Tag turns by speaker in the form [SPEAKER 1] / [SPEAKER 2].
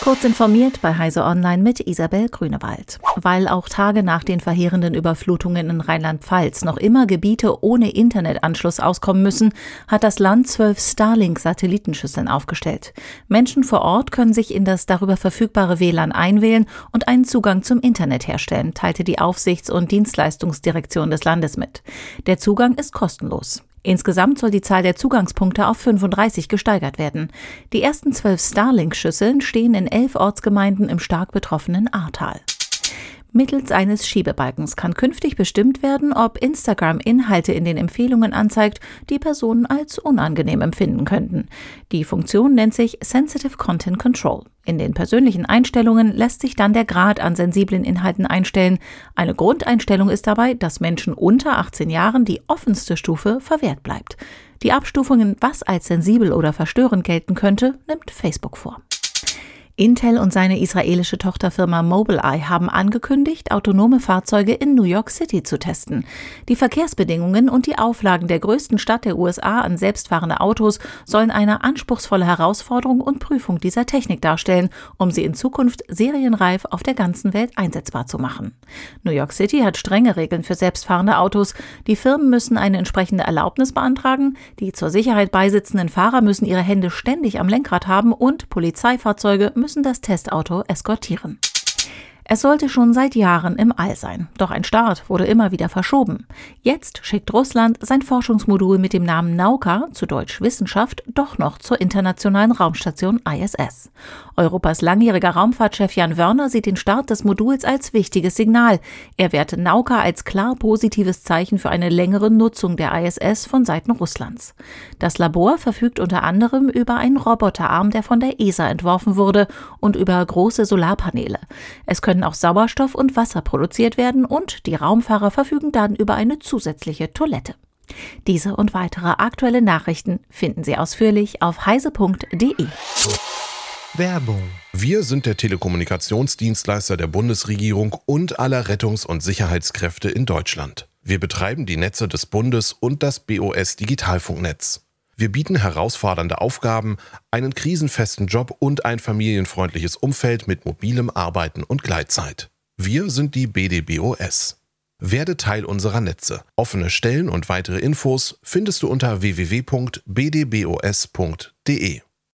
[SPEAKER 1] Kurz informiert bei Heise Online mit Isabel Grünewald. Weil auch Tage nach den verheerenden Überflutungen in Rheinland-Pfalz noch immer Gebiete ohne Internetanschluss auskommen müssen, hat das Land zwölf Starlink-Satellitenschüsseln aufgestellt. Menschen vor Ort können sich in das darüber verfügbare WLAN einwählen und einen Zugang zum Internet herstellen, teilte die Aufsichts- und Dienstleistungsdirektion des Landes mit. Der Zugang ist kostenlos. Insgesamt soll die Zahl der Zugangspunkte auf 35 gesteigert werden. Die ersten zwölf Starlink-Schüsseln stehen in elf Ortsgemeinden im stark betroffenen Ahrtal. Mittels eines Schiebebalkens kann künftig bestimmt werden, ob Instagram Inhalte in den Empfehlungen anzeigt, die Personen als unangenehm empfinden könnten. Die Funktion nennt sich Sensitive Content Control. In den persönlichen Einstellungen lässt sich dann der Grad an sensiblen Inhalten einstellen. Eine Grundeinstellung ist dabei, dass Menschen unter 18 Jahren die offenste Stufe verwehrt bleibt. Die Abstufungen, was als sensibel oder verstörend gelten könnte, nimmt Facebook vor. Intel und seine israelische Tochterfirma Mobileye haben angekündigt, autonome Fahrzeuge in New York City zu testen. Die Verkehrsbedingungen und die Auflagen der größten Stadt der USA an selbstfahrende Autos sollen eine anspruchsvolle Herausforderung und Prüfung dieser Technik darstellen, um sie in Zukunft serienreif auf der ganzen Welt einsetzbar zu machen. New York City hat strenge Regeln für selbstfahrende Autos. Die Firmen müssen eine entsprechende Erlaubnis beantragen, die zur Sicherheit beisitzenden Fahrer müssen ihre Hände ständig am Lenkrad haben und Polizeifahrzeuge müssen müssen das Testauto eskortieren. Es sollte schon seit Jahren im All sein, doch ein Start wurde immer wieder verschoben. Jetzt schickt Russland sein Forschungsmodul mit dem Namen Nauka, zu Deutsch Wissenschaft, doch noch zur internationalen Raumstation ISS. Europas langjähriger Raumfahrtchef Jan Wörner sieht den Start des Moduls als wichtiges Signal. Er werte Nauka als klar positives Zeichen für eine längere Nutzung der ISS von Seiten Russlands. Das Labor verfügt unter anderem über einen Roboterarm, der von der ESA entworfen wurde, und über große Solarpaneele. Es können auch Sauerstoff und Wasser produziert werden und die Raumfahrer verfügen dann über eine zusätzliche Toilette. Diese und weitere aktuelle Nachrichten finden Sie ausführlich auf heise.de.
[SPEAKER 2] Werbung. Wir sind der Telekommunikationsdienstleister der Bundesregierung und aller Rettungs- und Sicherheitskräfte in Deutschland. Wir betreiben die Netze des Bundes und das BOS Digitalfunknetz. Wir bieten herausfordernde Aufgaben, einen krisenfesten Job und ein familienfreundliches Umfeld mit mobilem Arbeiten und Gleitzeit. Wir sind die BDBOS. Werde Teil unserer Netze. Offene Stellen und weitere Infos findest du unter www.bdbos.de.